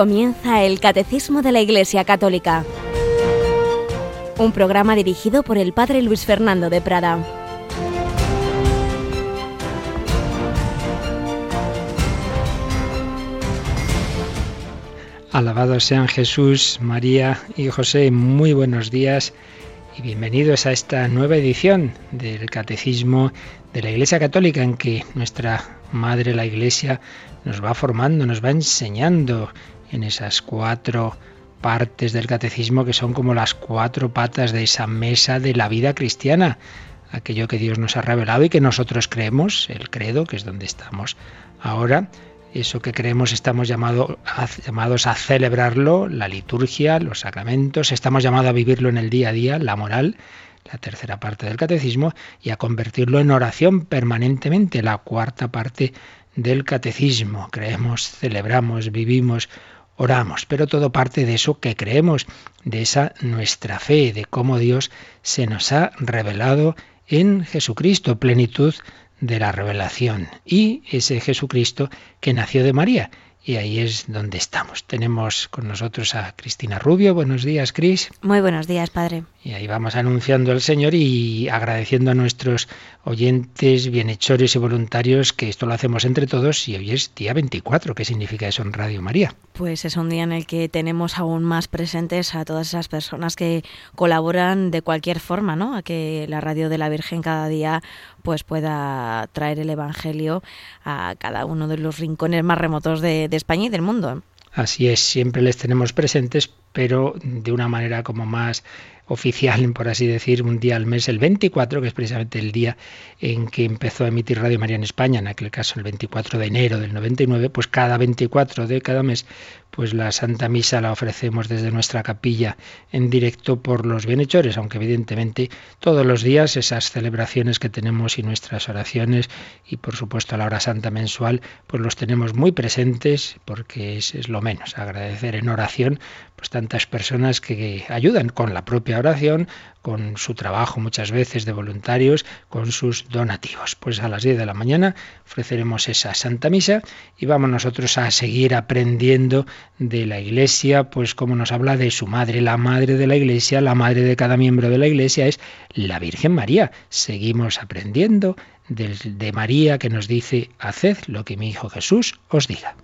Comienza el Catecismo de la Iglesia Católica, un programa dirigido por el Padre Luis Fernando de Prada. Alabados sean Jesús, María y José. Muy buenos días y bienvenidos a esta nueva edición del Catecismo de la Iglesia Católica en que nuestra Madre la Iglesia nos va formando, nos va enseñando en esas cuatro partes del catecismo que son como las cuatro patas de esa mesa de la vida cristiana, aquello que Dios nos ha revelado y que nosotros creemos, el credo, que es donde estamos ahora, eso que creemos estamos llamados a celebrarlo, la liturgia, los sacramentos, estamos llamados a vivirlo en el día a día, la moral, la tercera parte del catecismo, y a convertirlo en oración permanentemente, la cuarta parte del catecismo. Creemos, celebramos, vivimos, oramos, pero todo parte de eso que creemos, de esa nuestra fe, de cómo Dios se nos ha revelado en Jesucristo, plenitud de la revelación, y ese Jesucristo que nació de María y ahí es donde estamos. Tenemos con nosotros a Cristina Rubio. Buenos días, Cris. Muy buenos días, padre. Y ahí vamos anunciando al Señor y agradeciendo a nuestros oyentes, bienhechores y voluntarios que esto lo hacemos entre todos y hoy es día 24. ¿Qué significa eso en Radio María? Pues es un día en el que tenemos aún más presentes a todas esas personas que colaboran de cualquier forma, ¿no? A que la Radio de la Virgen cada día pues pueda traer el Evangelio a cada uno de los rincones más remotos de, España y del mundo. Así es, siempre les tenemos presentes, pero de una manera como más oficial, por así decir, un día al mes, el 24, que es precisamente el día en que empezó a emitir Radio María en España, en aquel caso el 24 de enero del 99, pues cada 24 de cada mes, pues la Santa Misa la ofrecemos desde nuestra capilla en directo por los bienhechores, aunque evidentemente todos los días esas celebraciones que tenemos y nuestras oraciones y por supuesto la hora santa mensual, pues los tenemos muy presentes porque es, es lo menos, agradecer en oración pues tantas personas que ayudan con la propia oración, con su trabajo muchas veces de voluntarios, con sus donativos. Pues a las 10 de la mañana ofreceremos esa Santa Misa y vamos nosotros a seguir aprendiendo de la Iglesia, pues como nos habla de su madre, la madre de la Iglesia, la madre de cada miembro de la Iglesia es la Virgen María. Seguimos aprendiendo de, de María que nos dice, haced lo que mi Hijo Jesús os diga.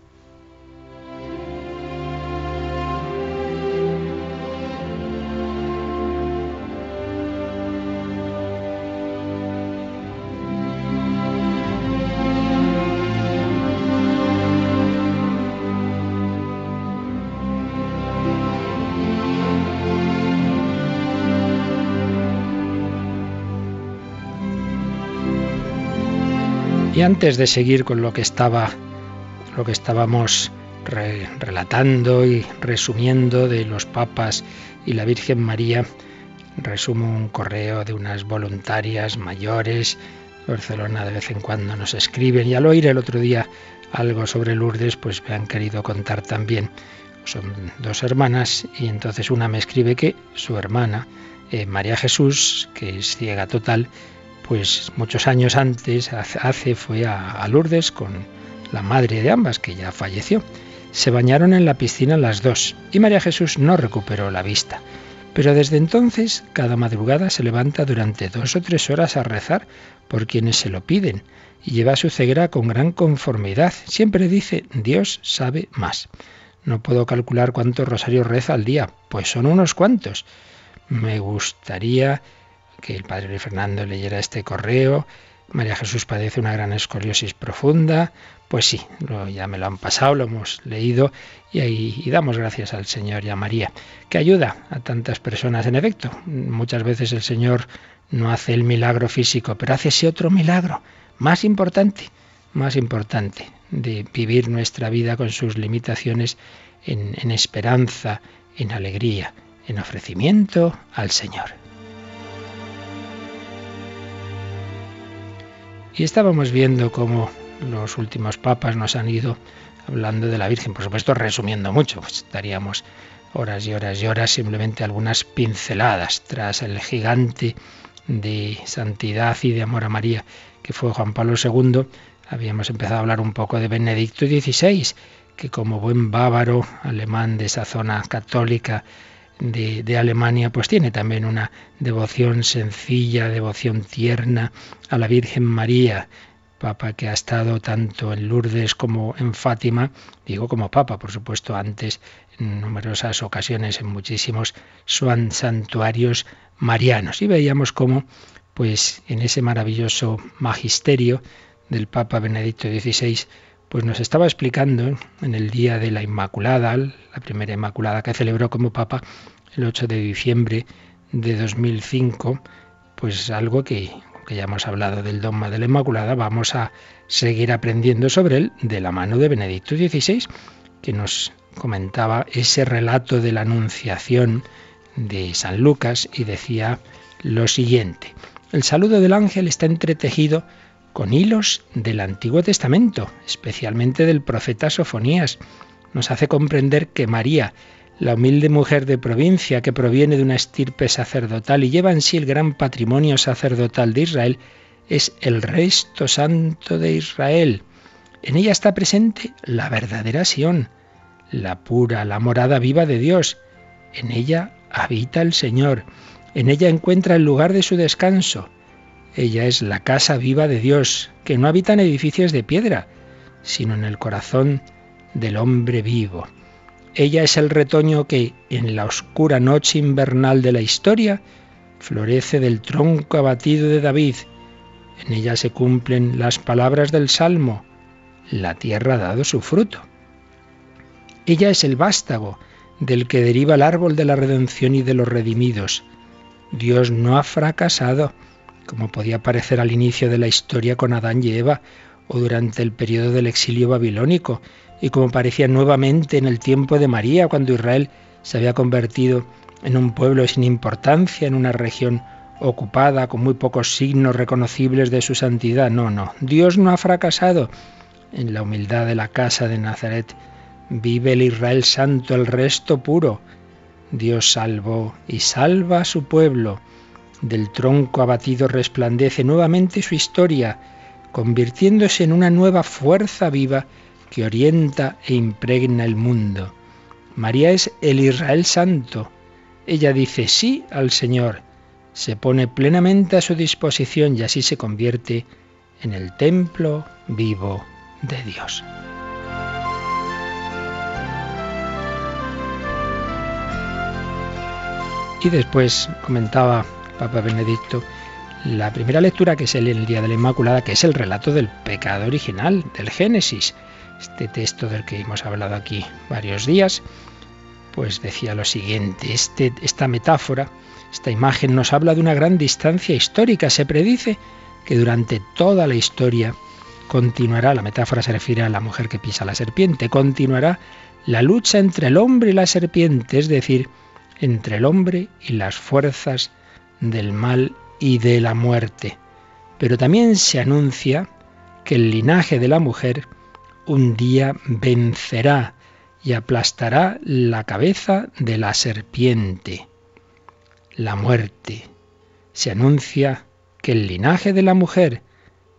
Y antes de seguir con lo que estaba lo que estábamos relatando y resumiendo de los papas y la Virgen María, resumo un correo de unas voluntarias mayores. Barcelona de vez en cuando nos escriben y al oír el otro día algo sobre Lourdes, pues me han querido contar también. Son dos hermanas y entonces una me escribe que su hermana, eh, María Jesús, que es ciega total, pues muchos años antes, hace, fue a, Lourdes con la madre de ambas, que ya falleció. Se bañaron en la piscina las dos y María Jesús no recuperó la vista. Pero desde entonces, cada madrugada se levanta durante dos o tres horas a rezar por quienes se lo piden y lleva su ceguera con gran conformidad. Siempre dice, Dios sabe más. No puedo calcular cuántos rosarios reza al día, pues son unos cuantos. Me gustaría que el padre Fernando leyera este correo. María Jesús padece una gran escoliosis profunda. Pues sí, ya me lo han pasado, lo hemos leído y, ahí, y damos gracias al Señor y a María, que ayuda a tantas personas. En efecto, muchas veces el Señor no hace el milagro físico, pero hace ese otro milagro, más importante, más importante, de vivir nuestra vida con sus limitaciones en esperanza, en alegría, en ofrecimiento al Señor. Y estábamos viendo cómo los últimos papas nos han ido hablando de la Virgen, por supuesto resumiendo mucho, pues estaríamos horas y horas y horas, simplemente algunas pinceladas tras el gigante de santidad y de amor a María que fue Juan Pablo II, habíamos empezado a hablar un poco de Benedicto XVI, que como buen bávaro alemán de esa zona católica de, Alemania, pues tiene también una devoción sencilla, devoción tierna a la Virgen María, Papa que ha estado tanto en Lourdes como en Fátima, digo como Papa, por supuesto, antes en numerosas ocasiones en muchísimos santuarios marianos. Y veíamos cómo, pues en ese maravilloso magisterio del Papa Benedicto XVI, pues nos estaba explicando en el día de la Inmaculada, la primera Inmaculada que celebró como Papa el 8 de diciembre de 2005, pues algo que que ya hemos hablado del dogma de la Inmaculada, vamos a seguir aprendiendo sobre él de la mano de Benedicto XVI, que nos comentaba ese relato de la Anunciación de San Lucas y decía lo siguiente. El saludo del ángel está entretejido con hilos del Antiguo Testamento, especialmente del profeta Sofonías. Nos hace comprender que María, la humilde mujer de provincia que proviene de una estirpe sacerdotal y lleva en sí el gran patrimonio sacerdotal de Israel, es el resto santo de Israel. En ella está presente la verdadera Sión, la pura, la morada viva de Dios. En ella habita el Señor. En ella encuentra el lugar de su descanso. Ella es la casa viva de Dios, que no habita en edificios de piedra, sino en el corazón del hombre vivo. Ella es el retoño que, en la oscura noche invernal de la historia, florece del tronco abatido de David. En ella se cumplen las palabras del Salmo. La tierra ha dado su fruto. Ella es el vástago del que deriva el árbol de la redención y de los redimidos. Dios no ha fracasado, como podía parecer al inicio de la historia con Adán y Eva o durante el periodo del exilio babilónico, y como parecía nuevamente en el tiempo de María, cuando Israel se había convertido en un pueblo sin importancia, en una región ocupada, con muy pocos signos reconocibles de su santidad. No, no, Dios no ha fracasado. En la humildad de la casa de Nazaret vive el Israel santo, el resto puro. Dios salvó y salva a su pueblo. Del tronco abatido resplandece nuevamente su historia, convirtiéndose en una nueva fuerza viva que orienta e impregna el mundo. María es el Israel santo. Ella dice sí al Señor, se pone plenamente a su disposición y así se convierte en el templo vivo de Dios. Y después comentaba Papa Benedicto la primera lectura que se lee el Día de la Inmaculada, que es el relato del pecado original, del Génesis, este texto del que hemos hablado aquí varios días, pues decía lo siguiente, este, esta metáfora, esta imagen nos habla de una gran distancia histórica. Se predice que durante toda la historia continuará, la metáfora se refiere a la mujer que pisa la serpiente, continuará la lucha entre el hombre y la serpiente, es decir, entre el hombre y las fuerzas del mal y de la muerte. Pero también se anuncia que el linaje de la mujer un día vencerá y aplastará la cabeza de la serpiente, la muerte. Se anuncia que el linaje de la mujer,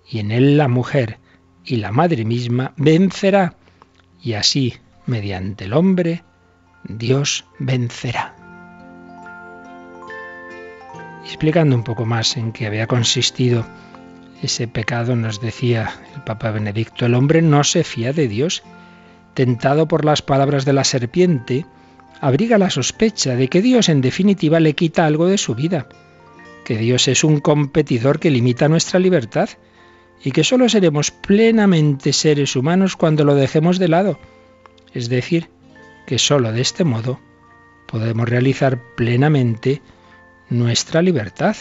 y en él la mujer y la madre misma, vencerá, y así, mediante el hombre, Dios vencerá. Explicando un poco más en qué había consistido ese pecado nos decía el Papa Benedicto, el hombre no se fía de Dios. Tentado por las palabras de la serpiente, abriga la sospecha de que Dios en definitiva le quita algo de su vida, que Dios es un competidor que limita nuestra libertad y que solo seremos plenamente seres humanos cuando lo dejemos de lado. Es decir, que solo de este modo podemos realizar plenamente nuestra libertad.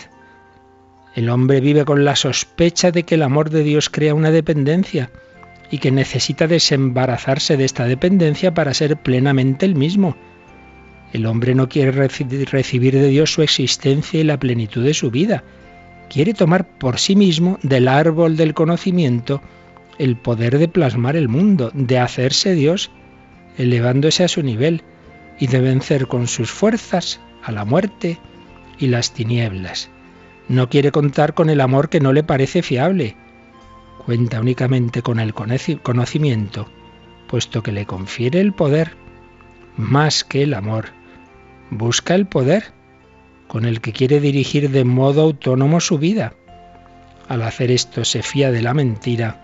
El hombre vive con la sospecha de que el amor de Dios crea una dependencia y que necesita desembarazarse de esta dependencia para ser plenamente el mismo. El hombre no quiere recibir de Dios su existencia y la plenitud de su vida. Quiere tomar por sí mismo del árbol del conocimiento el poder de plasmar el mundo, de hacerse Dios, elevándose a su nivel y de vencer con sus fuerzas a la muerte y las tinieblas. No quiere contar con el amor que no le parece fiable. Cuenta únicamente con el conocimiento puesto que le confiere el poder más que el amor. Busca el poder con el que quiere dirigir de modo autónomo su vida. Al hacer esto se fía de la mentira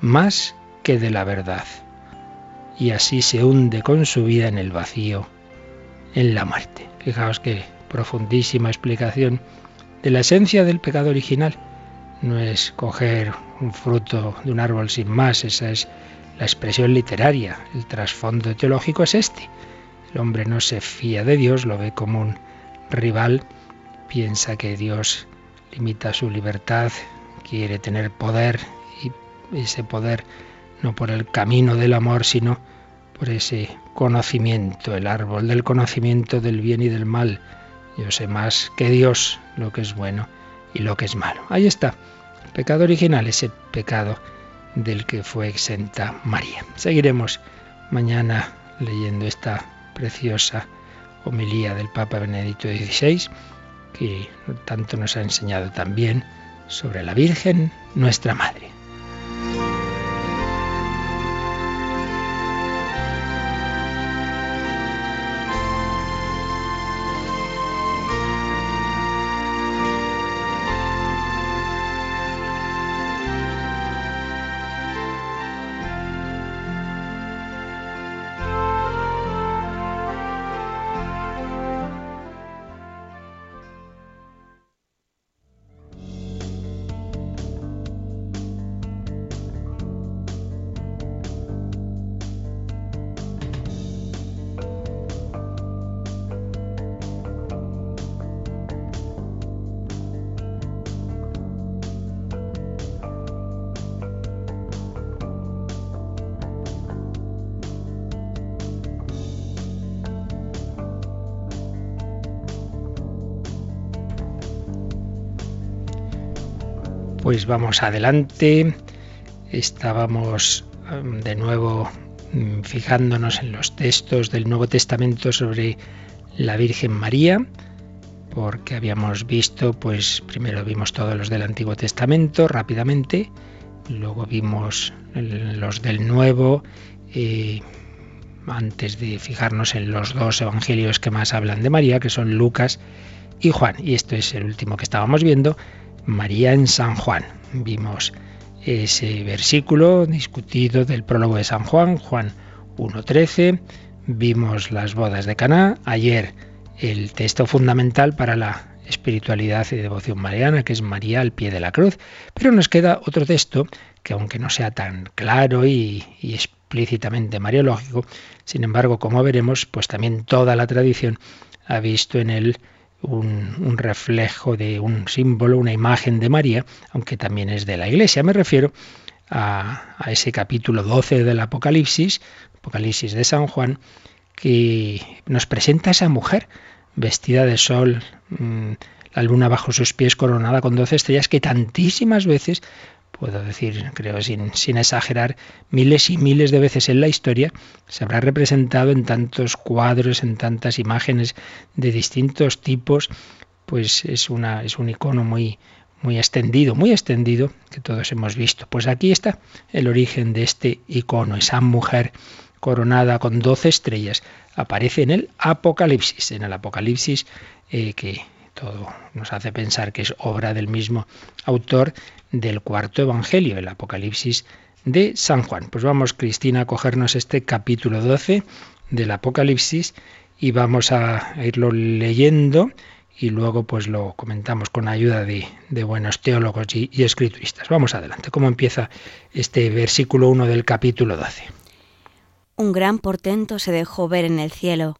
más que de la verdad. Y así se hunde con su vida en el vacío, en la muerte. Fijaos qué profundísima explicación de la esencia del pecado original. No es coger un fruto de un árbol sin más, esa es la expresión literaria. El trasfondo teológico es este. El hombre no se fía de Dios, lo ve como un rival, piensa que Dios limita su libertad, quiere tener poder y ese poder no por el camino del amor, sino por ese conocimiento, el árbol del conocimiento del bien y del mal. Yo sé más que Dios lo que es bueno y lo que es malo. Ahí está, el pecado original, ese pecado del que fue exenta María. Seguiremos mañana leyendo esta preciosa homilía del Papa Benedicto XVI, que tanto nos ha enseñado también sobre la Virgen, nuestra Madre. Pues vamos adelante. Estábamos um, de nuevo mm, fijándonos en los textos del Nuevo Testamento sobre la Virgen María, porque habíamos visto, pues primero vimos todos los del Antiguo Testamento rápidamente, luego vimos los del Nuevo, antes de fijarnos en los dos evangelios que más hablan de María, que son Lucas y Juan. Y esto es el último que estábamos viendo, María en San Juan. Vimos ese versículo discutido del prólogo de San Juan, Juan 1.13. Vimos las bodas de Caná. Ayer el texto fundamental para la espiritualidad y devoción mariana, que es María al pie de la cruz. Pero nos queda otro texto que aunque no sea tan claro y, y explícitamente mariológico, sin embargo, como veremos, pues también toda la tradición ha visto en él un, reflejo de un símbolo, una imagen de María, aunque también es de la Iglesia. Me refiero a, ese capítulo 12 del Apocalipsis, Apocalipsis de San Juan, que nos presenta a esa mujer vestida de sol, mm, la luna bajo sus pies coronada con doce estrellas, que tantísimas veces puedo decir, creo sin, sin exagerar, miles y miles de veces en la historia, se habrá representado en tantos cuadros, en tantas imágenes de distintos tipos, pues es, una, es un icono muy, muy extendido, muy extendido, que todos hemos visto. Pues aquí está el origen de este icono, esa mujer coronada con doce estrellas, aparece en el Apocalipsis, en el Apocalipsis eh, que todo nos hace pensar que es obra del mismo autor del cuarto Evangelio, el Apocalipsis de San Juan. Pues vamos, Cristina, a cogernos este capítulo 12 del Apocalipsis y vamos a irlo leyendo y luego pues lo comentamos con ayuda de, buenos teólogos y, y, escrituristas. Vamos adelante. ¿Cómo empieza este versículo 1 del capítulo 12? Un gran portento se dejó ver en el cielo,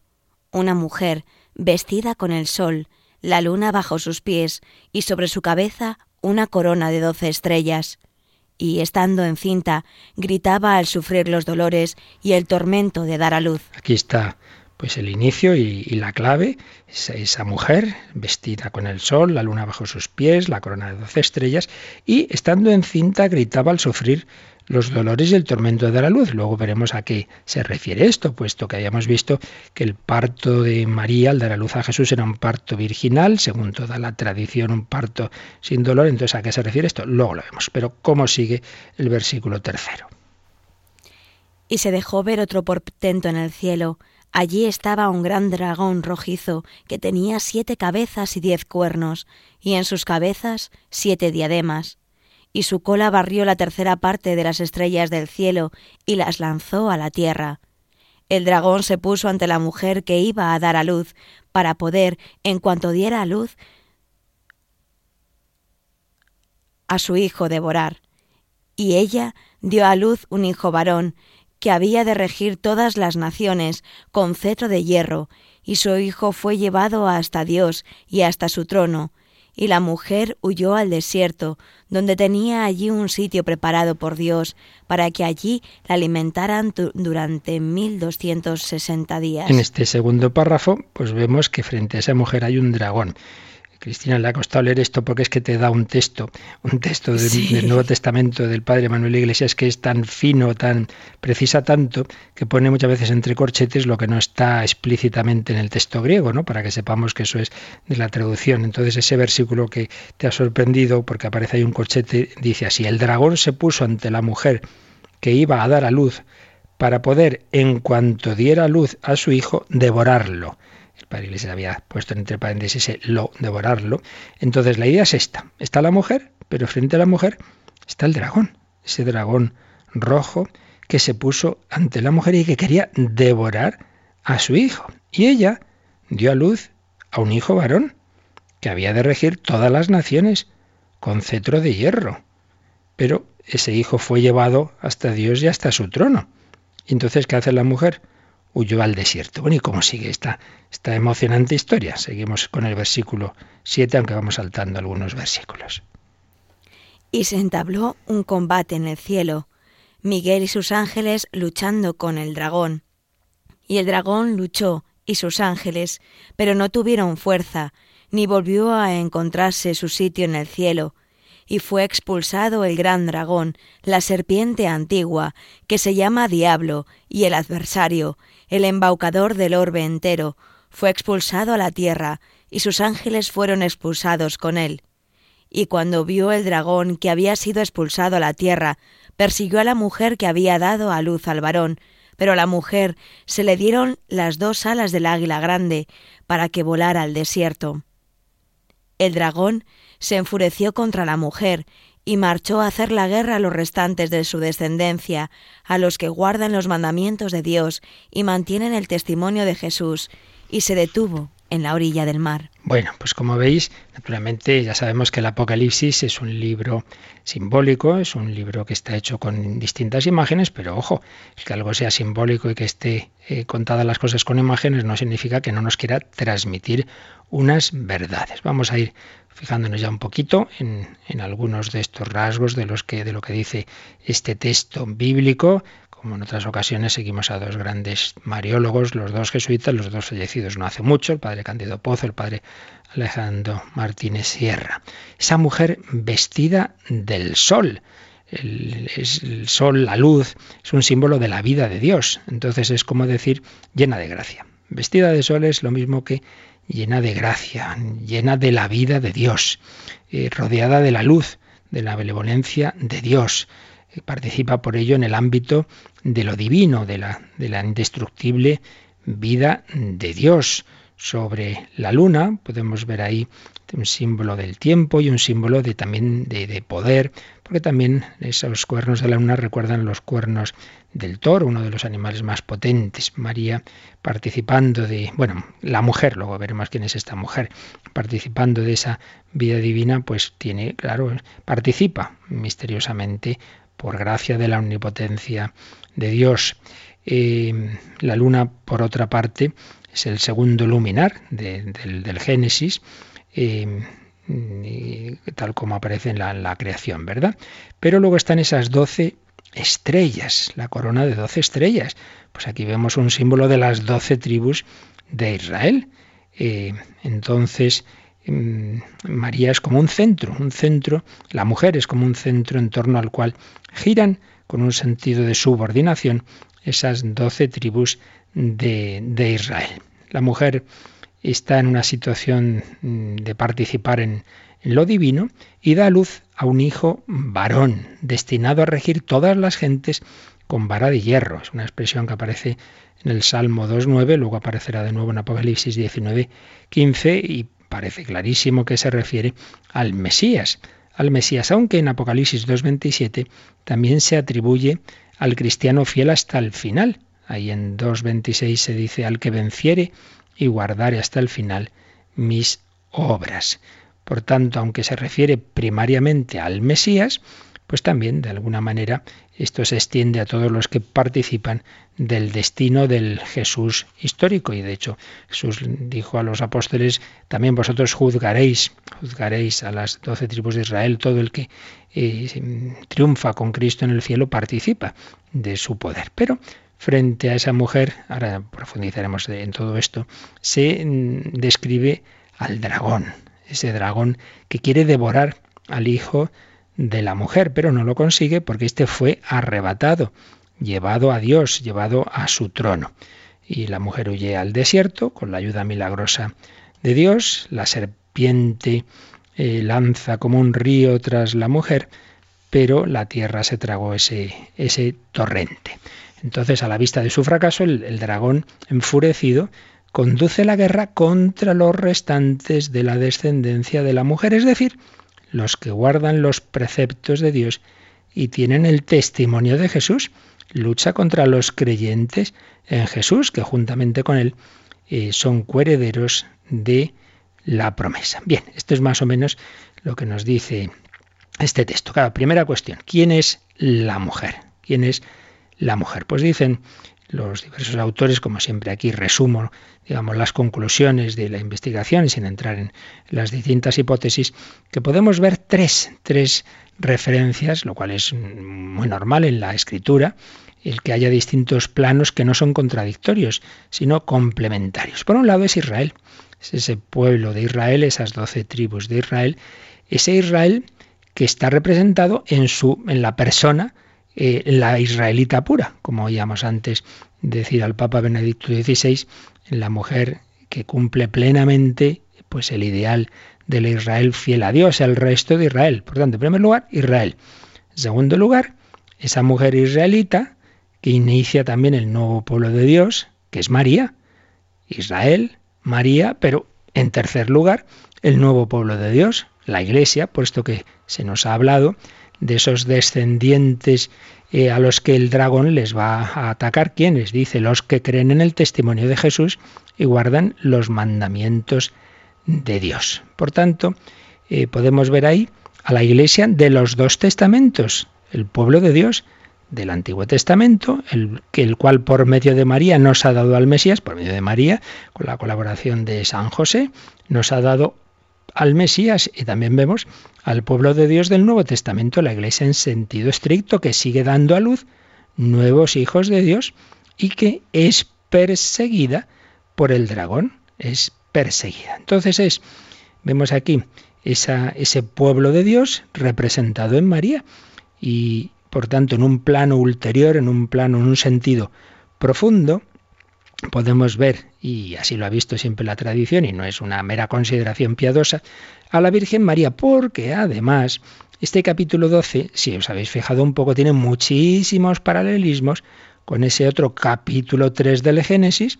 una mujer vestida con el sol, la luna bajo sus pies y sobre su cabeza una corona de doce estrellas. Y estando encinta, gritaba al sufrir los dolores y el tormento de dar a luz. Aquí está pues el inicio y, la clave, esa, mujer vestida con el sol, la luna bajo sus pies, la corona de doce estrellas, y estando encinta gritaba al sufrir los dolores y el tormento de dar a luz. Luego veremos a qué se refiere esto, puesto que habíamos visto que el parto de María al dar a luz a Jesús era un parto virginal, según toda la tradición, un parto sin dolor. Entonces, ¿a qué se refiere esto? Luego lo vemos. Pero, ¿cómo sigue el versículo tercero? Y se dejó ver otro portento en el cielo. Allí estaba un gran dragón rojizo que tenía siete cabezas y diez cuernos, y en sus cabezas siete diademas. Y su cola barrió la tercera parte de las estrellas del cielo y las lanzó a la tierra. El dragón se puso ante la mujer que iba a dar a luz, para poder, en cuanto diera a luz, a su hijo devorar. Y ella dio a luz un hijo varón, que había de regir todas las naciones con cetro de hierro, y su hijo fue llevado hasta Dios y hasta su trono, y la mujer huyó al desierto, donde tenía allí un sitio preparado por Dios, para que allí la alimentaran durante mil doscientos sesenta días. En este segundo párrafo, pues vemos que frente a esa mujer hay un dragón. Cristina, le ha costado leer esto porque es que te da un texto, un texto del, Nuevo Testamento del Padre Manuel Iglesias que es tan fino, tan precisa tanto, que pone muchas veces entre corchetes lo que no está explícitamente en el texto griego, ¿no? Para que sepamos que eso es de la traducción. Entonces ese versículo que te ha sorprendido, porque aparece ahí un corchete, dice así, el dragón se puso ante la mujer que iba a dar a luz para poder, en cuanto diera luz a su hijo, devorarlo padre Iglesias había puesto entre paréntesis ese lo, devorarlo. Entonces la idea es esta. Está la mujer, pero frente a la mujer está el dragón. Ese dragón rojo que se puso ante la mujer y que quería devorar a su hijo. Y ella dio a luz a un hijo varón que había de regir todas las naciones con cetro de hierro. Pero ese hijo fue llevado hasta Dios y hasta su trono. ¿Y entonces qué hace la mujer? Huyó al desierto. Bueno, ¿y cómo sigue esta, esta emocionante historia? Seguimos con el versículo 7, aunque vamos saltando algunos versículos. Y se entabló un combate en el cielo, Miguel y sus ángeles luchando con el dragón. Y el dragón luchó y sus ángeles, pero no tuvieron fuerza, ni volvió a encontrarse su sitio en el cielo, y fue expulsado el gran dragón, la serpiente antigua, que se llama Diablo, y el adversario, el embaucador del orbe entero, fue expulsado a la tierra, y sus ángeles fueron expulsados con él. Y cuando vio el dragón que había sido expulsado a la tierra, persiguió a la mujer que había dado a luz al varón, pero a la mujer se le dieron las dos alas del águila grande para que volara al desierto. El dragón se enfureció contra la mujer y marchó a hacer la guerra a los restantes de su descendencia, a los que guardan los mandamientos de Dios y mantienen el testimonio de Jesús, y se detuvo en la orilla del mar. Bueno, pues como veis, naturalmente ya sabemos que el Apocalipsis es un libro simbólico, es un libro que está hecho con distintas imágenes, pero ojo, que algo sea simbólico y que esté eh, contadas las cosas con imágenes no significa que no nos quiera transmitir unas verdades. Vamos a ir fijándonos ya un poquito en, algunos de estos rasgos de, los que, de lo que dice este texto bíblico. Como en otras ocasiones seguimos a dos grandes mariólogos, los dos jesuitas, los dos fallecidos no hace mucho, el padre Cándido Pozo, el padre Alejandro Martínez Sierra. Esa mujer vestida del sol. El, el, sol, la luz, es un símbolo de la vida de Dios. Entonces es como decir llena de gracia. Vestida de sol es lo mismo que llena de gracia, llena de la vida de Dios, eh, rodeada de la luz, de la benevolencia de Dios. Eh, participa por ello en el ámbito de lo divino, de la, de la indestructible vida de Dios. Sobre la luna podemos ver ahí un símbolo del tiempo y un símbolo de, también de, de poder, porque también esos cuernos de la luna recuerdan los cuernos del toro, uno de los animales más potentes. María participando de, bueno, la mujer, luego veremos quién es esta mujer, participando de esa vida divina, pues tiene, claro, participa misteriosamente por gracia de la omnipotencia de Dios. Eh, la luna, por otra parte, es el segundo luminar del, Génesis. Eh, tal como aparece en la, creación, ¿verdad? Pero luego están esas doce estrellas, la corona de doce estrellas. Pues aquí vemos un símbolo de las doce tribus de Israel. Eh, entonces, mm, María es como un centro, un centro, la mujer es como un centro en torno al cual giran con un sentido de subordinación esas doce tribus de, Israel. La mujer está en una situación mm, de participar en, lo divino y da luz a un hijo varón, destinado a regir todas las gentes con vara de hierro. Es una expresión que aparece en el Salmo 2.9, luego aparecerá de nuevo en Apocalipsis 19.15 y parece clarísimo que se refiere al Mesías. Al Mesías, aunque en Apocalipsis 2.27 también se atribuye al cristiano fiel hasta el final. Ahí en 2.26 se dice al que venciere y guardare hasta el final mis obras. Por tanto, aunque se refiere primariamente al Mesías, pues también de alguna manera esto se extiende a todos los que participan del destino del Jesús histórico. Y de hecho Jesús dijo a los apóstoles, también vosotros juzgaréis, juzgaréis a las doce tribus de Israel, todo el que eh, triunfa con Cristo en el cielo participa de su poder. Pero frente a esa mujer, ahora profundizaremos en todo esto, se mm, describe al dragón, ese dragón que quiere devorar al hijo de la mujer, pero no lo consigue porque éste fue arrebatado, llevado a Dios, llevado a su trono. Y la mujer huye al desierto con la ayuda milagrosa de Dios, la serpiente eh, lanza como un río tras la mujer, pero la tierra se tragó ese, ese torrente. Entonces, a la vista de su fracaso, el dragón enfurecido conduce la guerra contra los restantes de la descendencia de la mujer, es decir, los que guardan los preceptos de Dios y tienen el testimonio de Jesús. Lucha contra los creyentes en Jesús, que juntamente con él eh, son coherederos de la promesa. Bien, esto es más o menos lo que nos dice este texto. Primera cuestión, ¿quién es la mujer? ¿Quién es la mujer? Pues dicen los diversos autores, como siempre aquí resumo, digamos, las conclusiones de la investigación sin entrar en las distintas hipótesis, que podemos ver tres, tres referencias, lo cual es muy normal en la escritura, el que haya distintos planos que no son contradictorios, sino complementarios. Por un lado es Israel, es ese pueblo de Israel, esas doce tribus de Israel, ese Israel que está representado en, su, en la persona eh, la israelita pura, como oíamos antes decir al Papa Benedicto XVI, la mujer que cumple plenamente pues el ideal del Israel fiel a Dios, el resto de Israel. Por tanto, en primer lugar, Israel. En segundo lugar, esa mujer israelita que inicia también el nuevo pueblo de Dios, que es María. Israel, María, pero en tercer lugar, el nuevo pueblo de Dios, la Iglesia, puesto que se nos ha hablado de esos descendientes eh, a los que el dragón les va a atacar. ¿Quiénes? Dice, los que creen en el testimonio de Jesús y guardan los mandamientos de Dios. Por tanto, eh, podemos ver ahí a la iglesia de los dos testamentos, el pueblo de Dios del Antiguo Testamento, el, el cual por medio de María nos ha dado al Mesías, por medio de María, con la colaboración de San José, nos ha dado al Mesías y también vemos al pueblo de Dios del Nuevo Testamento, la Iglesia en sentido estricto, que sigue dando a luz nuevos hijos de Dios y que es perseguida por el dragón, es perseguida. Entonces es, vemos aquí esa, ese pueblo de Dios representado en María y por tanto en un plano ulterior, en un plano, en un sentido profundo, podemos ver, y así lo ha visto siempre la tradición, y no es una mera consideración piadosa, a la Virgen María, porque además este capítulo 12, si os habéis fijado un poco, tiene muchísimos paralelismos con ese otro capítulo 3 del Génesis,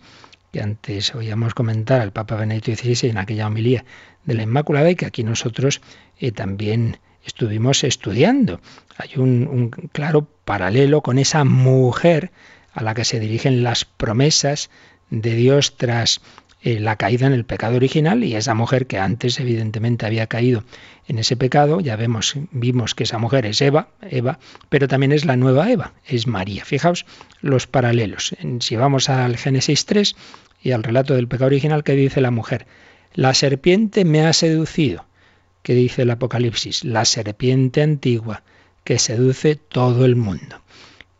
que antes oíamos comentar al Papa Benedicto XVI en aquella homilía de la Inmaculada y que aquí nosotros eh, también estuvimos estudiando. Hay un, un claro paralelo con esa mujer a la que se dirigen las promesas de Dios tras eh, la caída en el pecado original y esa mujer que antes evidentemente había caído en ese pecado, ya vemos, vimos que esa mujer es Eva, Eva, pero también es la nueva Eva, es María. Fijaos los paralelos. Si vamos al Génesis 3 y al relato del pecado original que dice la mujer, la serpiente me ha seducido, que dice el Apocalipsis, la serpiente antigua que seduce todo el mundo.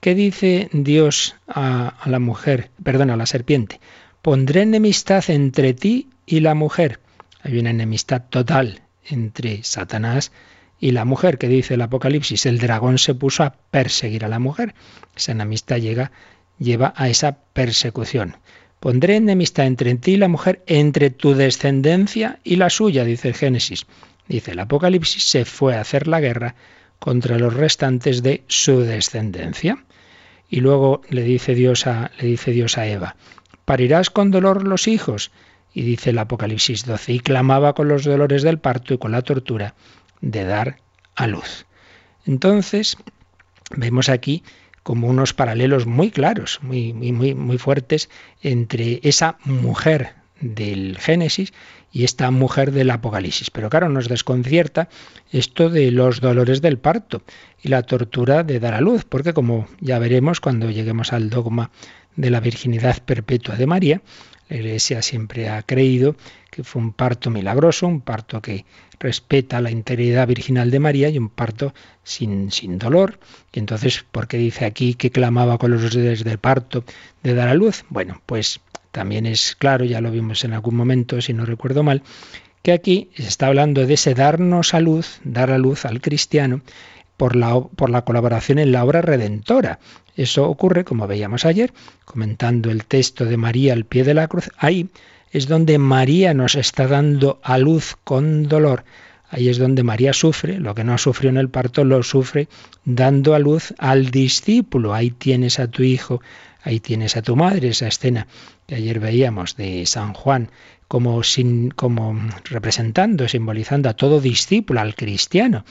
¿Qué dice Dios a, la mujer, perdón, a la serpiente? Pondré enemistad entre ti y la mujer. Hay una enemistad total entre Satanás y la mujer, que dice el Apocalipsis. El dragón se puso a perseguir a la mujer. Esa enemistad llega, lleva a esa persecución. Pondré enemistad entre ti y la mujer, entre tu descendencia y la suya, dice el Génesis. Dice el Apocalipsis, se fue a hacer la guerra contra los restantes de su descendencia. Y luego le dice Dios a, le dice Dios a Eva, parirás con dolor los hijos. Y dice el Apocalipsis 12, y clamaba con los dolores del parto y con la tortura de dar a luz. Entonces, vemos aquí como unos paralelos muy claros, muy, muy, muy fuertes entre esa mujer del Génesis y esta mujer del Apocalipsis. Pero claro, nos desconcierta esto de los dolores del parto y la tortura de dar a luz, porque como ya veremos cuando lleguemos al dogma de la virginidad perpetua de María, la Iglesia siempre ha creído que fue un parto milagroso, un parto que respeta la integridad virginal de María y un parto sin, sin dolor. Y entonces, ¿por qué dice aquí que clamaba con los dolores del parto de dar a luz? Bueno, pues también es claro, ya lo vimos en algún momento, si no recuerdo mal, que aquí se está hablando de ese darnos a luz, dar a luz al cristiano, por la, por la colaboración en la obra redentora. Eso ocurre, como veíamos ayer, comentando el texto de María al pie de la cruz. Ahí es donde María nos está dando a luz con dolor. Ahí es donde María sufre, lo que no sufrió en el parto lo sufre dando a luz al discípulo. Ahí tienes a tu hijo, ahí tienes a tu madre, esa escena que ayer veíamos de San Juan como, sin, como representando, simbolizando a todo discípulo, al cristiano.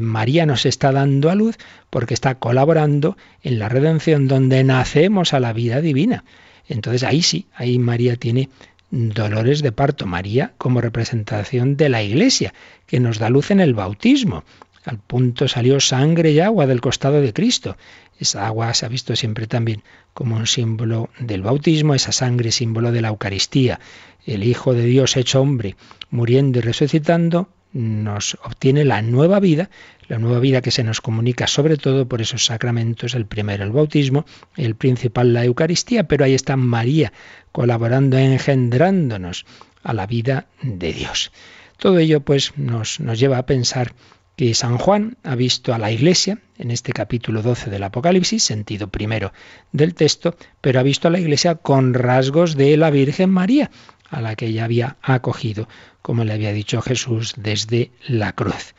María nos está dando a luz porque está colaborando en la redención donde nacemos a la vida divina. Entonces ahí sí, ahí María tiene dolores de parto. María como representación de la Iglesia, que nos da luz en el bautismo. Al punto salió sangre y agua del costado de Cristo. Esa agua se ha visto siempre también como un símbolo del bautismo, esa sangre símbolo de la Eucaristía. El Hijo de Dios hecho hombre, muriendo y resucitando, nos obtiene la nueva vida, la nueva vida que se nos comunica sobre todo por esos sacramentos, el primero el bautismo, el principal la Eucaristía, pero ahí está María colaborando, engendrándonos a la vida de Dios. Todo ello pues nos, nos lleva a pensar que San Juan ha visto a la Iglesia, en este capítulo 12 del Apocalipsis, sentido primero del texto, pero ha visto a la Iglesia con rasgos de la Virgen María, a la que ella había acogido, como le había dicho Jesús desde la cruz.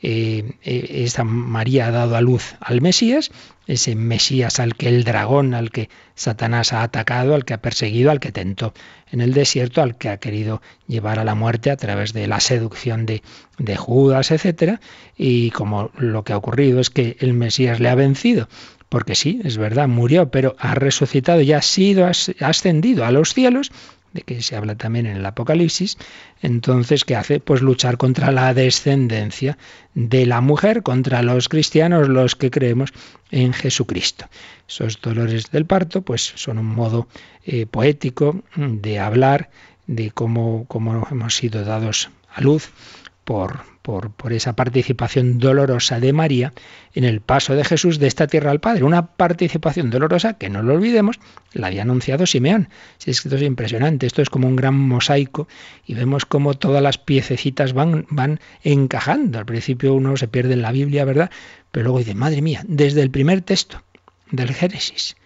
Eh, eh, esta María ha dado a luz al Mesías, ese Mesías al que el dragón, al que Satanás ha atacado, al que ha perseguido, al que tentó en el desierto, al que ha querido llevar a la muerte a través de la seducción de, de Judas, etc. Y como lo que ha ocurrido es que el Mesías le ha vencido, porque sí, es verdad, murió, pero ha resucitado y ha sido ascendido a los cielos de que se habla también en el Apocalipsis, entonces, ¿qué hace? Pues luchar contra la descendencia de la mujer, contra los cristianos, los que creemos en Jesucristo. Esos dolores del parto, pues son un modo eh, poético de hablar de cómo, cómo hemos sido dados a luz por, por, esa participación dolorosa de María en el paso de Jesús de esta tierra al Padre. Una participación dolorosa que no lo olvidemos, la había anunciado Simeón. Esto es impresionante, esto es como un gran mosaico y vemos cómo todas las piececitas van, van encajando. Al principio uno se pierde en la Biblia, ¿verdad? Pero luego dice, madre mía, desde el primer texto del Génesis,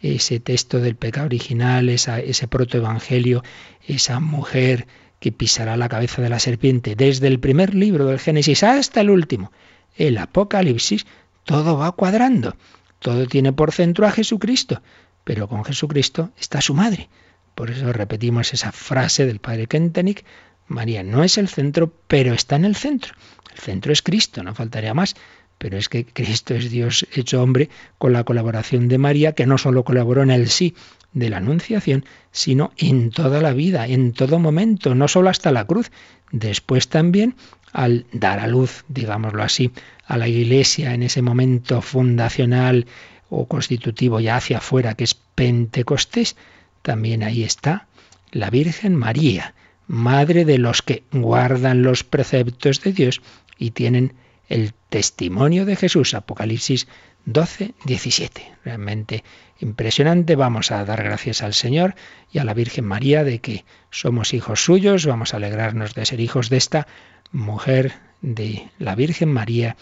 ese texto del pecado original, esa, ese protoevangelio, esa mujer que pisará la cabeza de la serpiente. Desde el primer libro del Génesis hasta el último, el Apocalipsis, todo va cuadrando. Todo tiene por centro a Jesucristo, pero con Jesucristo está su madre. Por eso repetimos esa frase del padre Kentenich, María no es el centro, pero está en el centro. El centro es Cristo, no faltaría más. Pero es que Cristo es Dios hecho hombre con la colaboración de María, que no solo colaboró en el sí, de la Anunciación, sino en toda la vida, en todo momento, no solo hasta la cruz, después también al dar a luz, digámoslo así, a la Iglesia en ese momento fundacional o constitutivo ya hacia afuera, que es Pentecostés, también ahí está la Virgen María, madre de los que guardan los preceptos de Dios y tienen el testimonio de Jesús, Apocalipsis 12, 17. Realmente impresionante. Vamos a dar gracias al Señor y a la Virgen María de que somos hijos suyos. Vamos a alegrarnos de ser hijos de esta mujer de la Virgen María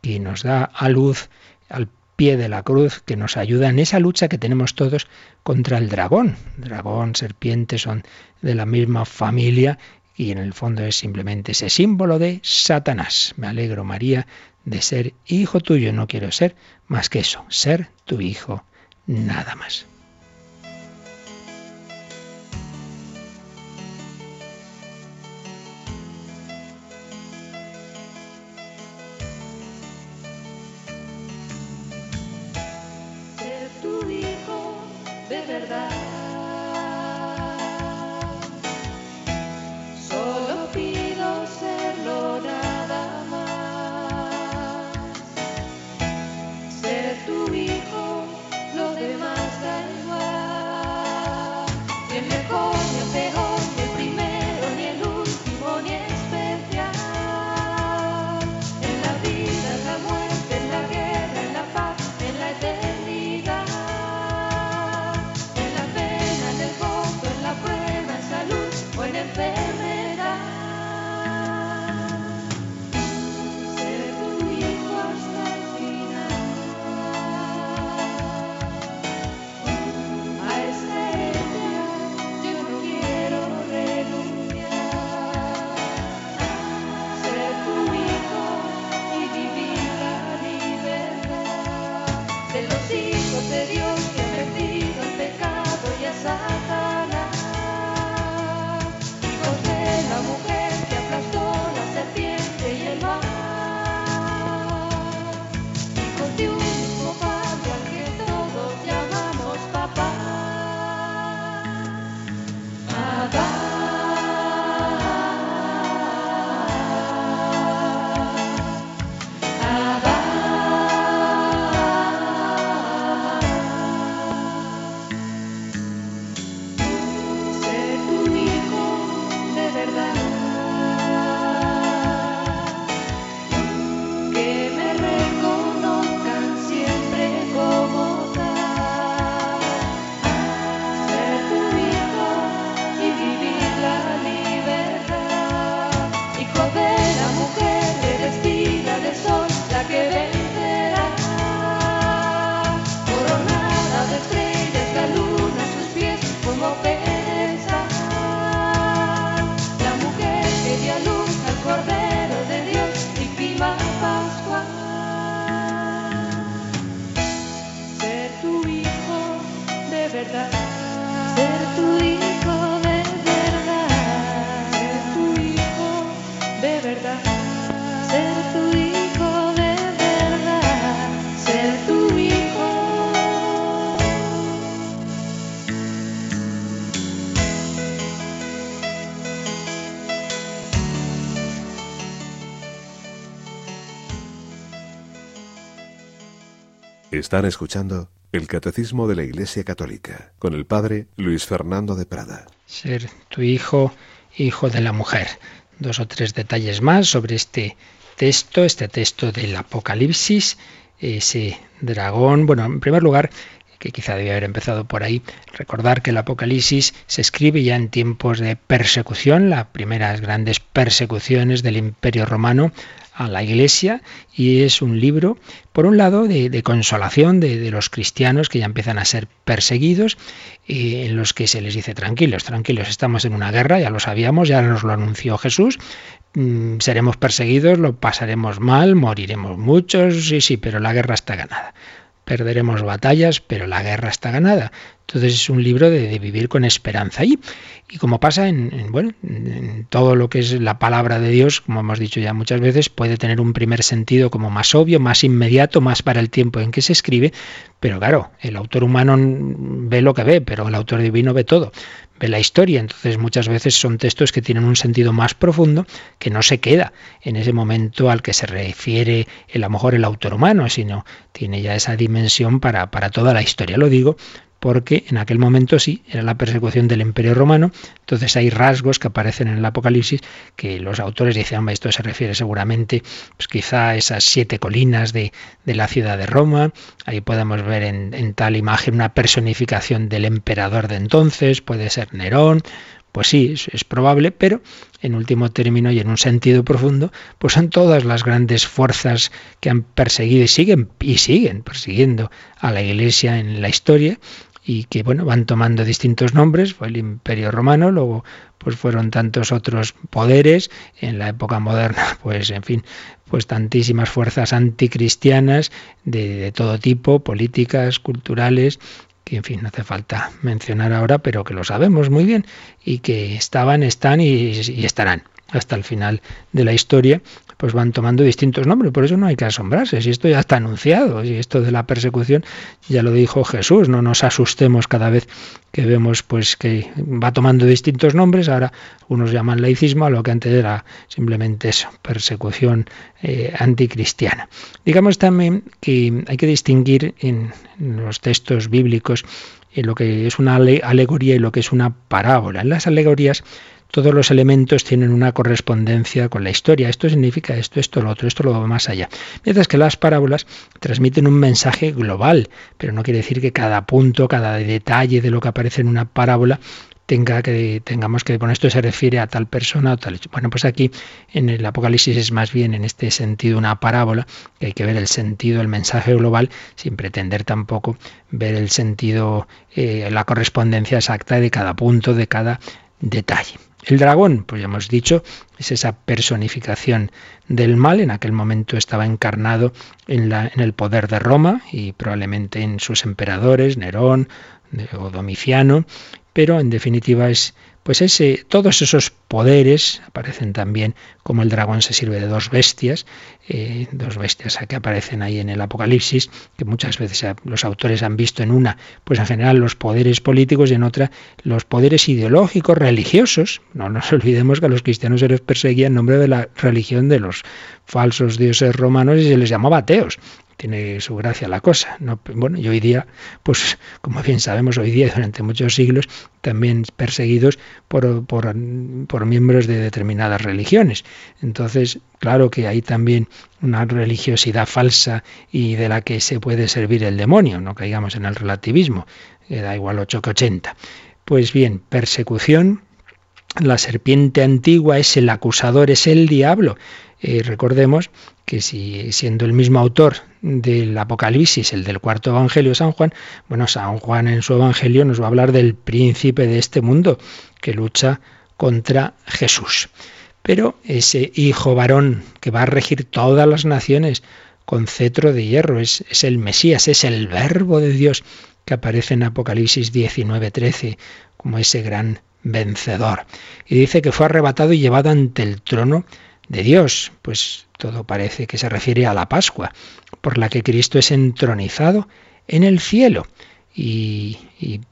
que nos da a luz al pie de la cruz, que nos ayuda en esa lucha que tenemos todos contra el dragón. Dragón, serpiente son de la misma familia y en el fondo es simplemente ese símbolo de Satanás. Me alegro, María, de ser hijo tuyo. No quiero ser más que eso, ser tu hijo. Nada más. ser tu. Están escuchando el Catecismo de la Iglesia Católica con el Padre Luis Fernando de Prada. Ser tu hijo, hijo de la mujer. Dos o tres detalles más sobre este texto, este texto del Apocalipsis, ese dragón. Bueno, en primer lugar, que quizá debía haber empezado por ahí, recordar que el Apocalipsis se escribe ya en tiempos de persecución, las primeras grandes persecuciones del Imperio Romano a la Iglesia y es un libro, por un lado, de, consolación de, los cristianos que ya empiezan a ser perseguidos, eh, en los que se les dice tranquilos, tranquilos, estamos en una guerra, ya lo sabíamos, ya nos lo anunció Jesús, mm, seremos perseguidos, lo pasaremos mal, moriremos muchos, sí, sí, pero la guerra está ganada perderemos batallas, pero la guerra está ganada. Entonces es un libro de, vivir con esperanza. Y, y como pasa en, bueno, en todo lo que es la palabra de Dios, como hemos dicho ya muchas veces, puede tener un primer sentido como más obvio, más inmediato, más para el tiempo en que se escribe, pero claro, el autor humano ve lo que ve, pero el autor divino ve todo ve la historia. Entonces muchas veces son textos que tienen un sentido más profundo que no se queda en ese momento al que se refiere a lo mejor el autor humano, sino tiene ya esa dimensión para, para toda la historia. Lo digo porque en aquel momento sí, era la persecución del Imperio Romano, entonces hay rasgos que aparecen en el Apocalipsis que los autores dicen, esto se refiere seguramente pues quizá a esas siete colinas de, la ciudad de Roma, ahí podemos ver en, tal imagen una personificación del emperador de entonces, puede ser Nerón, pues sí, es, probable, pero en último término y en un sentido profundo, pues son todas las grandes fuerzas que han perseguido y siguen y siguen persiguiendo a la Iglesia en la historia y que bueno, van tomando distintos nombres, fue el Imperio Romano, luego pues fueron tantos otros poderes, en la época moderna, pues en fin, pues tantísimas fuerzas anticristianas de, todo tipo, políticas, culturales, que en fin, no hace falta mencionar ahora, pero que lo sabemos muy bien y que estaban, están y estarán hasta el final de la historia pues van tomando distintos nombres. Por eso no hay que asombrarse, si esto ya está anunciado, y esto de la persecución ya lo dijo Jesús, no nos asustemos cada vez que vemos pues que va tomando distintos nombres, ahora unos llaman laicismo a lo que antes era simplemente eso, persecución eh, anticristiana. Digamos también que hay que distinguir en los textos bíblicos en lo que es una alegoría y lo que es una parábola. En las alegorías todos los elementos tienen una correspondencia con la historia. Esto significa esto, esto, lo otro, esto lo va más allá. Mientras que las parábolas transmiten un mensaje global, pero no quiere decir que cada punto, cada detalle de lo que aparece en una parábola tenga que tengamos que bueno esto se refiere a tal persona o tal bueno pues aquí en el Apocalipsis es más bien en este sentido una parábola que hay que ver el sentido el mensaje global sin pretender tampoco ver el sentido eh, la correspondencia exacta de cada punto de cada detalle el dragón, pues ya hemos dicho, es esa personificación del mal. En aquel momento estaba encarnado en, la, en el poder de Roma y probablemente en sus emperadores, Nerón o Domiciano, pero en definitiva es pues ese, todos esos poderes aparecen también como el dragón se sirve de dos bestias, eh, dos bestias que aparecen ahí en el Apocalipsis, que muchas veces los autores han visto en una, pues en general los poderes políticos y en otra los poderes ideológicos, religiosos. No nos olvidemos que a los cristianos se les perseguía en nombre de la religión de los falsos dioses romanos y se les llamaba ateos tiene su gracia la cosa. ¿no? Bueno, y hoy día, pues como bien sabemos, hoy día durante muchos siglos también perseguidos por, por, por, miembros de determinadas religiones. Entonces, claro que hay también una religiosidad falsa y de la que se puede servir el demonio, no caigamos en el relativismo, da igual 8 que 80. Pues bien, persecución, la serpiente antigua es el acusador, es el diablo. Eh, recordemos que si siendo el mismo autor del Apocalipsis, el del cuarto Evangelio San Juan, bueno, San Juan en su Evangelio nos va a hablar del príncipe de este mundo que lucha contra Jesús. Pero ese hijo varón que va a regir todas las naciones con cetro de hierro es, es el Mesías, es el verbo de Dios que aparece en Apocalipsis 19:13 como ese gran vencedor. Y dice que fue arrebatado y llevado ante el trono de Dios. Pues todo parece que se refiere a la Pascua, por la que Cristo es entronizado en el cielo. Y,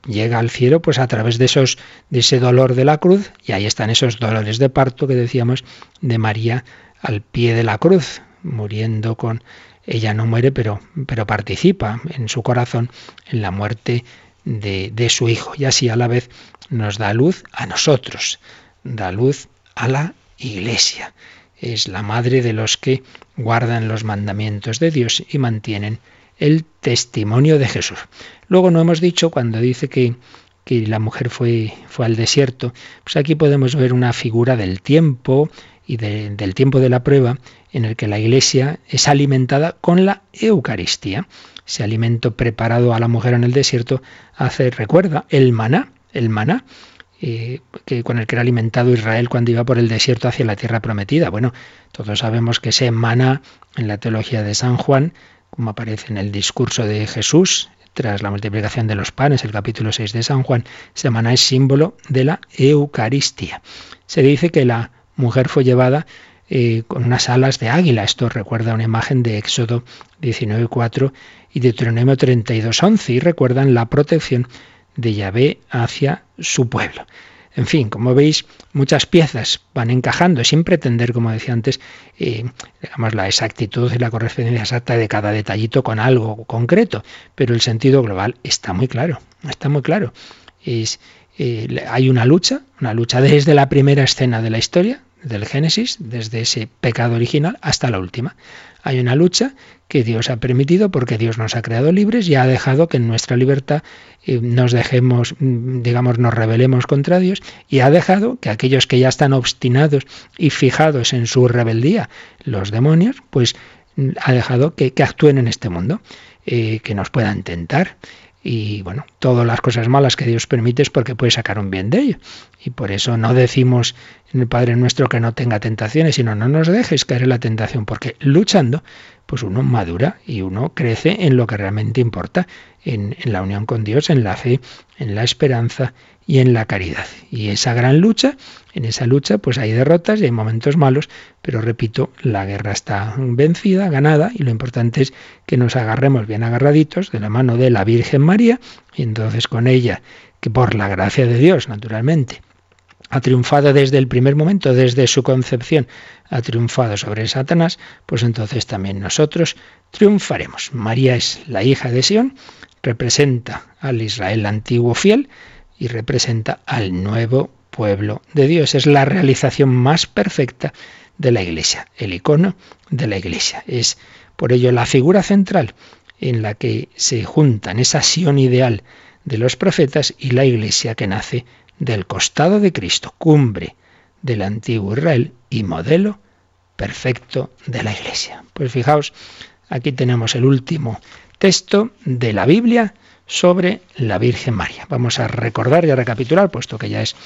llega al cielo pues a través de esos de ese dolor de la cruz y ahí están esos dolores de parto que decíamos de María al pie de la cruz muriendo con ella no muere pero pero participa en su corazón en la muerte de, de su hijo y así a la vez nos da luz a nosotros da luz a la iglesia es la madre de los que guardan los mandamientos de Dios y mantienen el testimonio de Jesús. Luego no hemos dicho cuando dice que, que la mujer fue, fue al desierto, pues aquí podemos ver una figura del tiempo y del tiempo de la prueba en el que la iglesia es alimentada con la Eucaristía. Ese alimento preparado a la mujer en el desierto hace, recuerda, el maná, el maná eh, que, con el que era alimentado Israel cuando iba por el desierto hacia la tierra prometida. Bueno, todos sabemos que ese maná en la teología de San Juan, como aparece en el discurso de Jesús, tras la multiplicación de los panes, el capítulo 6 de San Juan, ese maná es símbolo de la Eucaristía. Se dice que la mujer fue llevada eh, con unas alas de águila. Esto recuerda una imagen de Éxodo 19.4 y Deuteronomio 32.11 y recuerdan la protección de Yahvé hacia su pueblo. En fin, como veis, muchas piezas van encajando sin pretender, como decía antes, eh, digamos, la exactitud y la correspondencia exacta de cada detallito con algo concreto, pero el sentido global está muy claro, está muy claro. Eh, hay una lucha, una lucha desde la primera escena de la historia, del Génesis, desde ese pecado original hasta la última. Hay una lucha que Dios ha permitido porque Dios nos ha creado libres y ha dejado que en nuestra libertad eh, nos dejemos, mm, digamos, nos rebelemos contra Dios y ha dejado que aquellos que ya están obstinados y fijados en su rebeldía, los demonios, pues mm, ha dejado que, actúen en este mundo, eh, que nos puedan tentar. Y bueno, todas las cosas malas que Dios permite es porque puede sacar un bien de ello. Y por eso no decimos en el Padre nuestro que no tenga tentaciones, sino no nos dejes caer en la tentación, porque luchando, pues uno madura y uno crece en lo que realmente importa, en, la unión con Dios, en la fe, en la esperanza y en la caridad. Y esa gran lucha, en esa lucha pues hay derrotas y hay momentos malos, pero repito, la guerra está vencida, ganada, y lo importante es que nos agarremos bien agarraditos de la mano de la Virgen María, y entonces con ella, que por la gracia de Dios, naturalmente, ha triunfado desde el primer momento, desde su concepción, ha triunfado sobre Satanás, pues entonces también nosotros triunfaremos. María es la hija de Sión, representa al Israel antiguo fiel, y representa al nuevo pueblo de Dios. Es la realización más perfecta de la Iglesia, el icono de la Iglesia. Es por ello la figura central en la que se juntan esa Sion ideal de los profetas y la Iglesia que nace del costado de Cristo, cumbre del antiguo Israel y modelo perfecto de la Iglesia. Pues fijaos, aquí tenemos el último texto de la Biblia sobre la Virgen María. Vamos a recordar y a recapitular, puesto que ya es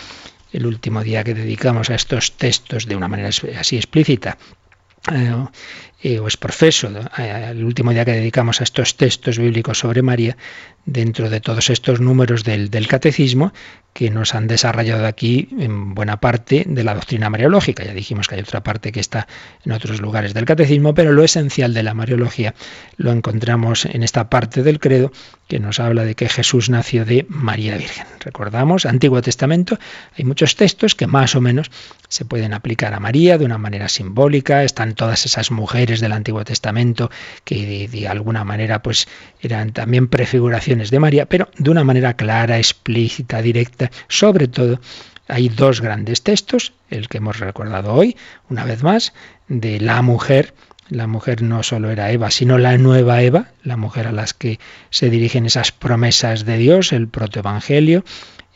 el último día que dedicamos a estos textos de una manera así explícita. Eh, eh, o es profeso, eh, el último día que dedicamos a estos textos bíblicos sobre María, dentro de todos estos números del, del, catecismo que nos han desarrollado aquí en buena parte de la doctrina mariológica. Ya dijimos que hay otra parte que está en otros lugares del catecismo, pero lo esencial de la mariología lo encontramos en esta parte del credo que nos habla de que Jesús nació de María Virgen. Recordamos, Antiguo Testamento, hay muchos textos que más o menos se pueden aplicar a María de una manera simbólica, están todas esas mujeres del Antiguo Testamento que de, alguna manera pues eran también prefiguraciones de María, pero de una manera clara, explícita, directa, sobre todo hay dos grandes textos, el que hemos recordado hoy, una vez más, de la mujer la mujer no solo era Eva, sino la nueva Eva, la mujer a las que se dirigen esas promesas de Dios, el protoevangelio,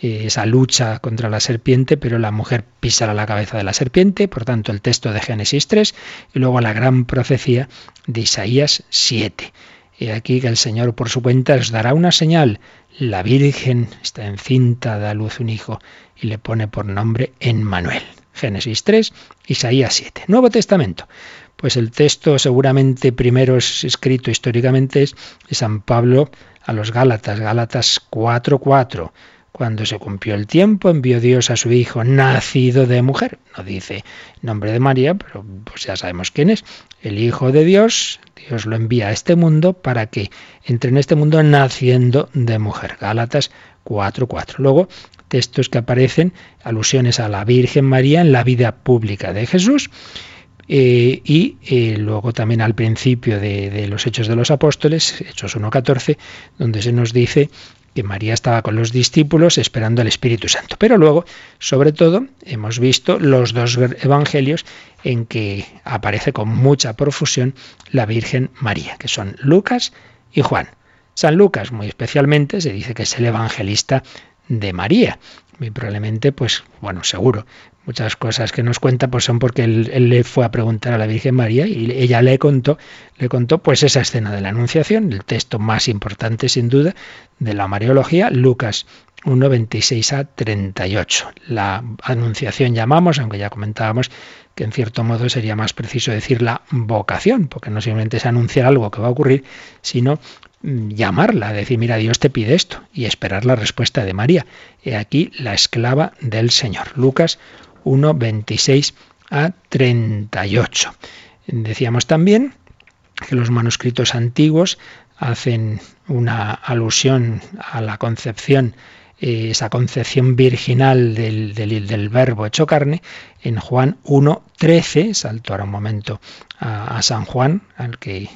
eh, esa lucha contra la serpiente, pero la mujer pisará la cabeza de la serpiente, por tanto el texto de Génesis 3, y luego la gran profecía de Isaías 7. Y aquí que el Señor por su cuenta os dará una señal. La Virgen está encinta, da a luz un hijo y le pone por nombre Emmanuel. Génesis 3, Isaías 7. Nuevo Testamento. Pues el texto seguramente primero es escrito históricamente es de San Pablo a los Gálatas, Gálatas 4:4. Cuando se cumplió el tiempo, envió Dios a su Hijo, nacido de mujer. No dice nombre de María, pero pues ya sabemos quién es. El Hijo de Dios, Dios lo envía a este mundo para que entre en este mundo naciendo de mujer. Gálatas 4:4. Luego, textos que aparecen, alusiones a la Virgen María en la vida pública de Jesús eh, y eh, luego también al principio de, de, los Hechos de los Apóstoles, Hechos 1.14, donde se nos dice que María estaba con los discípulos esperando al Espíritu Santo. Pero luego, sobre todo, hemos visto los dos evangelios en que aparece con mucha profusión la Virgen María, que son Lucas y Juan. San Lucas, muy especialmente, se dice que es el evangelista de María. Muy probablemente, pues, bueno, seguro, muchas cosas que nos cuenta pues son porque él, él, le fue a preguntar a la Virgen María y ella le contó, le contó pues esa escena de la Anunciación, el texto más importante sin duda de la Mariología, Lucas 1, 26 a 38. La Anunciación llamamos, aunque ya comentábamos que en cierto modo sería más preciso decir la vocación, porque no simplemente es anunciar algo que va a ocurrir, sino llamarla, decir, mira, Dios te pide esto, y esperar la respuesta de María. He aquí la esclava del Señor. Lucas 1, 26 a 38. Decíamos también que los manuscritos antiguos hacen una alusión a la concepción, eh, esa concepción virginal del, del, verbo hecho carne, en Juan 1, 13, salto ahora un momento a San Juan, al que,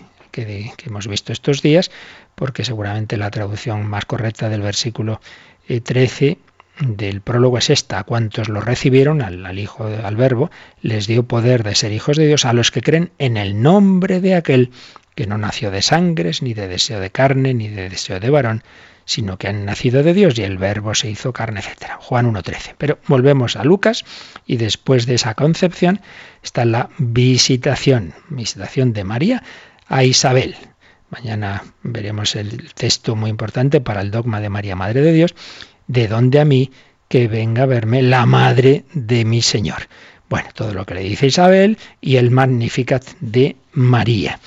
que, hemos visto estos días, porque seguramente la traducción más correcta del versículo 13 eh, del prólogo es esta, a cuantos lo recibieron, al, al, Hijo, al Verbo, les dio poder de ser hijos de Dios a los que creen en el nombre de aquel que no nació de sangres, ni de deseo de carne, ni de deseo de varón, sino que han nacido de Dios y el Verbo se hizo carne, etc. Juan 1.13. Pero volvemos a Lucas y después de esa concepción está la visitación, visitación de María a Isabel. mañana veremos el texto muy importante para el dogma de María, Madre de Dios, de donde a mí que venga a verme la madre de mi Señor. Bueno, todo lo que le dice Isabel y el Magnificat de María.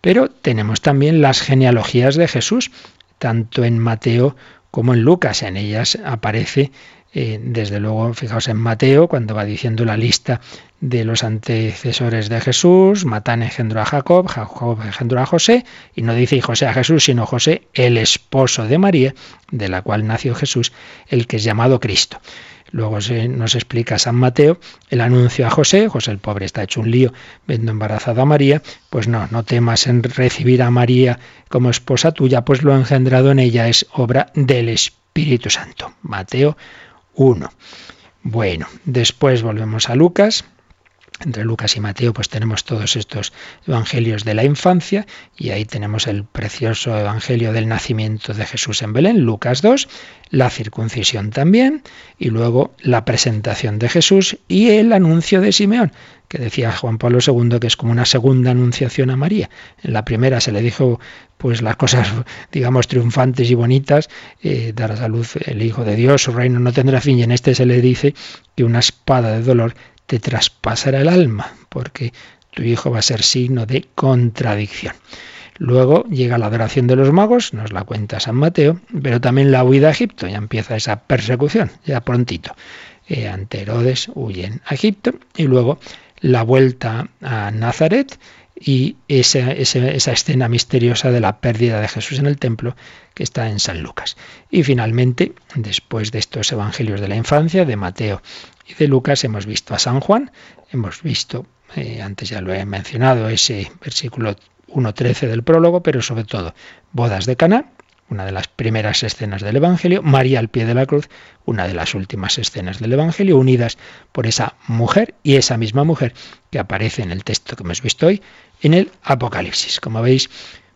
Pero tenemos también las genealogías de Jesús, tanto en Mateo como en Lucas. En ellas aparece eh, desde luego, fijaos en Mateo, cuando va diciendo la lista de los antecesores de Jesús, Matán engendró a Jacob, Jacob engendró a José, y no dice José a Jesús, sino José, el esposo de María, de la cual nació Jesús, el que es llamado Cristo. Luego se nos explica San Mateo el anuncio a José, José el pobre está hecho un lío viendo embarazada a María, pues no, no temas en recibir a María como esposa tuya, pues lo engendrado en ella es obra del Espíritu Santo. Mateo 1. Bueno, después volvemos a Lucas. Entre Lucas y Mateo pues tenemos todos estos evangelios de la infancia y ahí tenemos el precioso evangelio del nacimiento de Jesús en Belén, Lucas 2, la circuncisión también y luego la presentación de Jesús y el anuncio de Simeón, que decía Juan Pablo II que es como una segunda anunciación a María. En la primera se le dijo pues las cosas, digamos, triunfantes y bonitas, eh, darás a luz el Hijo de Dios, su reino no tendrá fin, y en este se le dice que una espada de dolor te traspasará el alma, porque tu Hijo va a ser signo de contradicción. Luego llega la adoración de los magos, nos la cuenta San Mateo, pero también la huida a Egipto, ya empieza esa persecución, ya prontito. Eh, ante Herodes huyen a Egipto y luego la vuelta a Nazaret y esa, esa, escena misteriosa de la pérdida de Jesús en el templo que está en San Lucas. Y finalmente, después de estos evangelios de la infancia, de Mateo y de Lucas, hemos visto a San Juan, hemos visto, eh, antes ya lo he mencionado, ese versículo 1.13 del prólogo, pero sobre todo bodas de Cana, una de las primeras escenas del Evangelio, María al pie de la cruz, una de las últimas escenas del Evangelio, unidas por esa mujer y esa misma mujer que aparece en el texto que hemos visto hoy, en el Apocalipsis. Como veis,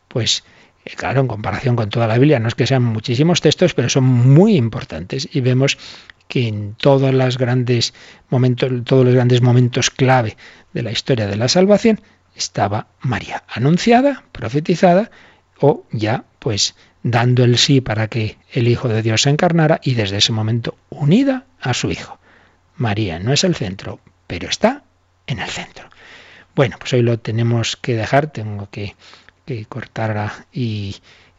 pues eh, claro, en comparación con toda la Biblia, no es que sean muchísimos textos, pero son muy importantes y vemos que en todos los grandes momentos, todos los grandes momentos clave de la historia de la salvación estaba María, anunciada, profetizada o ya pues dando el sí para que el Hijo de Dios se encarnara y desde ese momento unida a su Hijo. María no es el centro, pero está en el centro. Bueno, pues hoy lo tenemos que dejar, tengo que, cortar y,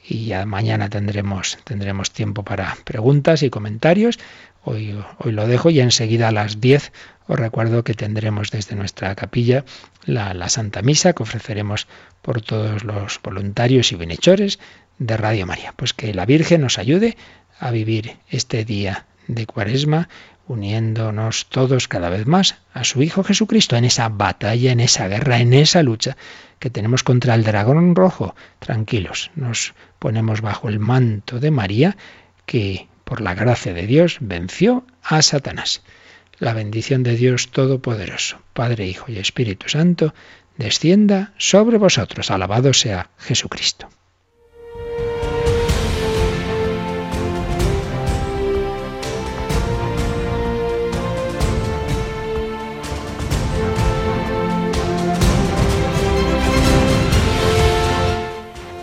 y ya mañana tendremos, tendremos tiempo para preguntas y comentarios. Hoy, hoy lo dejo y enseguida a las 10 os recuerdo que tendremos desde nuestra capilla la, la, Santa Misa que ofreceremos por todos los voluntarios y bienhechores de Radio María. Pues que la Virgen nos ayude a vivir este día de Cuaresma uniéndonos todos cada vez más a su Hijo Jesucristo en esa batalla, en esa guerra, en esa lucha que tenemos contra el dragón rojo. Tranquilos, nos ponemos bajo el manto de María que por la gracia de Dios venció a Satanás. La bendición de Dios Todopoderoso, Padre, Hijo y Espíritu Santo, descienda sobre vosotros. Alabado sea Jesucristo.